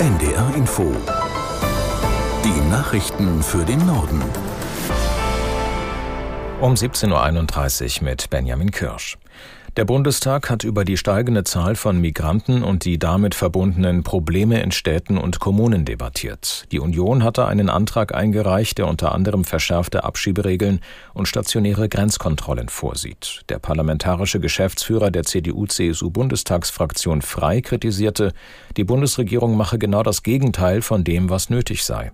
NDR Info. Die Nachrichten für den Norden. Um 17.31 Uhr mit Benjamin Kirsch. Der Bundestag hat über die steigende Zahl von Migranten und die damit verbundenen Probleme in Städten und Kommunen debattiert. Die Union hatte einen Antrag eingereicht, der unter anderem verschärfte Abschieberegeln und stationäre Grenzkontrollen vorsieht. Der parlamentarische Geschäftsführer der CDU-CSU-Bundestagsfraktion Frei kritisierte, die Bundesregierung mache genau das Gegenteil von dem, was nötig sei.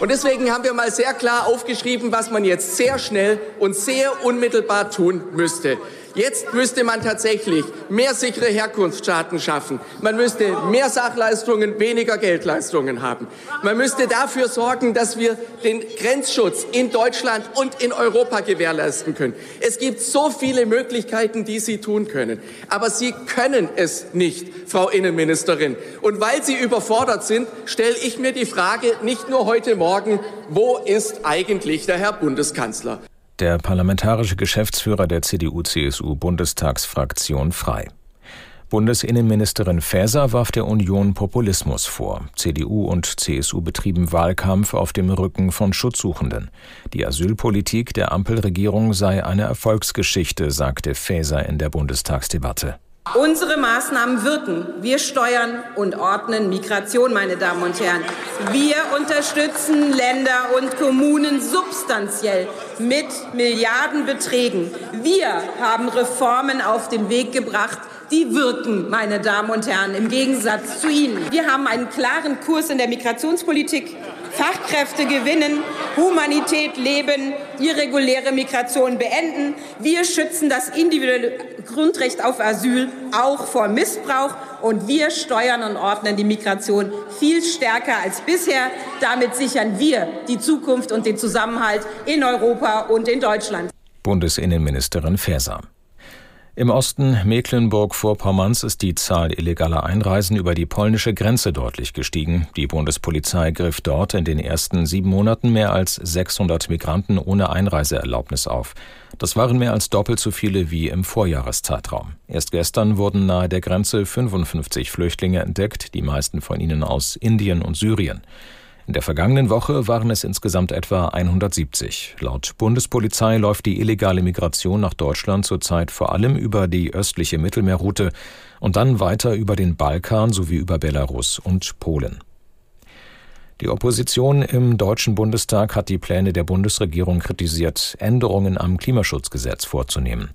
Und deswegen haben wir mal sehr klar aufgeschrieben, was man jetzt sehr schnell und sehr unmittelbar tun müsste. Jetzt müsste man tatsächlich mehr sichere Herkunftsstaaten schaffen. Man müsste mehr Sachleistungen, weniger Geldleistungen haben. Man müsste dafür sorgen, dass wir den Grenzschutz in Deutschland und in Europa gewährleisten können. Es gibt so viele Möglichkeiten, die Sie tun können. Aber Sie können es nicht, Frau Innenministerin. Und weil Sie überfordert sind, stelle ich mir die Frage nicht nur heute Morgen, wo ist eigentlich der Herr Bundeskanzler? Der parlamentarische Geschäftsführer der CDU-CSU-Bundestagsfraktion frei. Bundesinnenministerin Faeser warf der Union Populismus vor. CDU und CSU betrieben Wahlkampf auf dem Rücken von Schutzsuchenden. Die Asylpolitik der Ampelregierung sei eine Erfolgsgeschichte, sagte Faeser in der Bundestagsdebatte. Unsere Maßnahmen wirken. Wir steuern und ordnen Migration, meine Damen und Herren. Wir unterstützen Länder und Kommunen substanziell mit Milliardenbeträgen. Wir haben Reformen auf den Weg gebracht, die wirken, meine Damen und Herren, im Gegensatz zu Ihnen. Wir haben einen klaren Kurs in der Migrationspolitik. Fachkräfte gewinnen, Humanität leben, irreguläre Migration beenden. Wir schützen das individuelle Grundrecht auf Asyl auch vor Missbrauch und wir steuern und ordnen die Migration viel stärker als bisher. Damit sichern wir die Zukunft und den Zusammenhalt in Europa und in Deutschland. Bundesinnenministerin Faeser. Im Osten Mecklenburg-Vorpommerns ist die Zahl illegaler Einreisen über die polnische Grenze deutlich gestiegen. Die Bundespolizei griff dort in den ersten sieben Monaten mehr als 600 Migranten ohne Einreiseerlaubnis auf. Das waren mehr als doppelt so viele wie im Vorjahreszeitraum. Erst gestern wurden nahe der Grenze 55 Flüchtlinge entdeckt, die meisten von ihnen aus Indien und Syrien. In der vergangenen Woche waren es insgesamt etwa 170. Laut Bundespolizei läuft die illegale Migration nach Deutschland zurzeit vor allem über die östliche Mittelmeerroute und dann weiter über den Balkan sowie über Belarus und Polen. Die Opposition im Deutschen Bundestag hat die Pläne der Bundesregierung kritisiert, Änderungen am Klimaschutzgesetz vorzunehmen.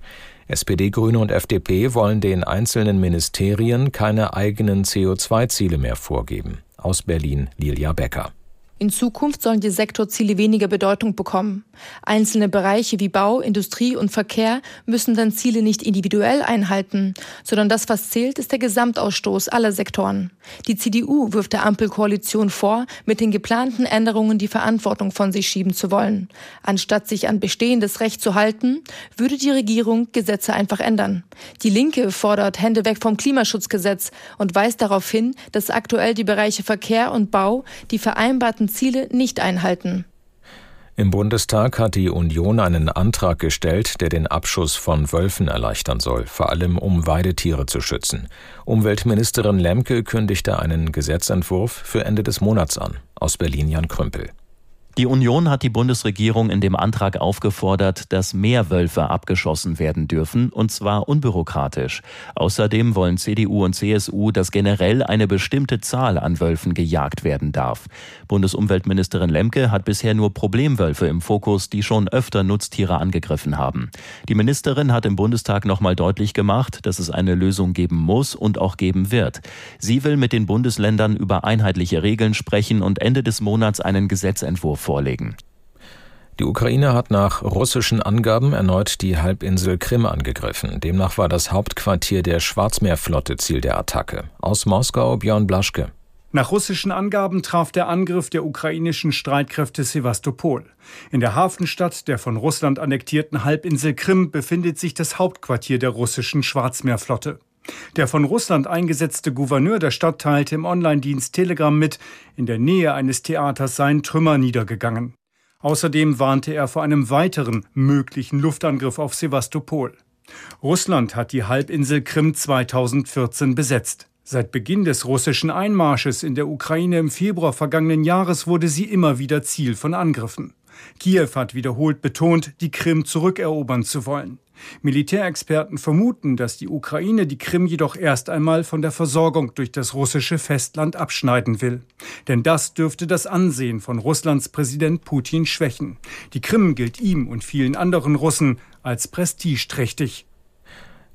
SPD, Grüne und FDP wollen den einzelnen Ministerien keine eigenen CO2-Ziele mehr vorgeben. Aus Berlin Lilia Becker. In Zukunft sollen die Sektorziele weniger Bedeutung bekommen. Einzelne Bereiche wie Bau, Industrie und Verkehr müssen dann Ziele nicht individuell einhalten, sondern das, was zählt, ist der Gesamtausstoß aller Sektoren. Die CDU wirft der Ampelkoalition vor, mit den geplanten Änderungen die Verantwortung von sich schieben zu wollen. Anstatt sich an bestehendes Recht zu halten, würde die Regierung Gesetze einfach ändern. Die Linke fordert Hände weg vom Klimaschutzgesetz und weist darauf hin, dass aktuell die Bereiche Verkehr und Bau die vereinbarten Ziele nicht einhalten. Im Bundestag hat die Union einen Antrag gestellt, der den Abschuss von Wölfen erleichtern soll, vor allem um Weidetiere zu schützen. Umweltministerin Lemke kündigte einen Gesetzentwurf für Ende des Monats an. Aus Berlin Jan Krümpel. Die Union hat die Bundesregierung in dem Antrag aufgefordert, dass mehr Wölfe abgeschossen werden dürfen, und zwar unbürokratisch. Außerdem wollen CDU und CSU, dass generell eine bestimmte Zahl an Wölfen gejagt werden darf. Bundesumweltministerin Lemke hat bisher nur Problemwölfe im Fokus, die schon öfter Nutztiere angegriffen haben. Die Ministerin hat im Bundestag nochmal deutlich gemacht, dass es eine Lösung geben muss und auch geben wird. Sie will mit den Bundesländern über einheitliche Regeln sprechen und Ende des Monats einen Gesetzentwurf vorlegen. Die Ukraine hat nach russischen Angaben erneut die Halbinsel Krim angegriffen. Demnach war das Hauptquartier der Schwarzmeerflotte Ziel der Attacke. Aus Moskau Björn Blaschke. Nach russischen Angaben traf der Angriff der ukrainischen Streitkräfte Sevastopol. In der Hafenstadt der von Russland annektierten Halbinsel Krim befindet sich das Hauptquartier der russischen Schwarzmeerflotte. Der von Russland eingesetzte Gouverneur der Stadt teilte im Online-Dienst Telegram mit, in der Nähe eines Theaters seien Trümmer niedergegangen. Außerdem warnte er vor einem weiteren möglichen Luftangriff auf Sevastopol. Russland hat die Halbinsel Krim 2014 besetzt. Seit Beginn des russischen Einmarsches in der Ukraine im Februar vergangenen Jahres wurde sie immer wieder Ziel von Angriffen. Kiew hat wiederholt betont, die Krim zurückerobern zu wollen. Militärexperten vermuten, dass die Ukraine die Krim jedoch erst einmal von der Versorgung durch das russische Festland abschneiden will. Denn das dürfte das Ansehen von Russlands Präsident Putin schwächen. Die Krim gilt ihm und vielen anderen Russen als prestigeträchtig.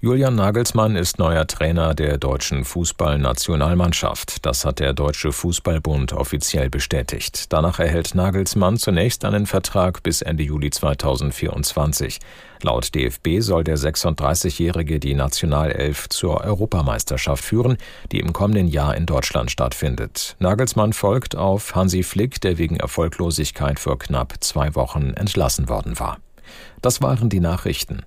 Julian Nagelsmann ist neuer Trainer der deutschen Fußballnationalmannschaft. Das hat der Deutsche Fußballbund offiziell bestätigt. Danach erhält Nagelsmann zunächst einen Vertrag bis Ende Juli 2024. Laut DFB soll der 36-Jährige die Nationalelf zur Europameisterschaft führen, die im kommenden Jahr in Deutschland stattfindet. Nagelsmann folgt auf Hansi Flick, der wegen Erfolglosigkeit vor knapp zwei Wochen entlassen worden war. Das waren die Nachrichten.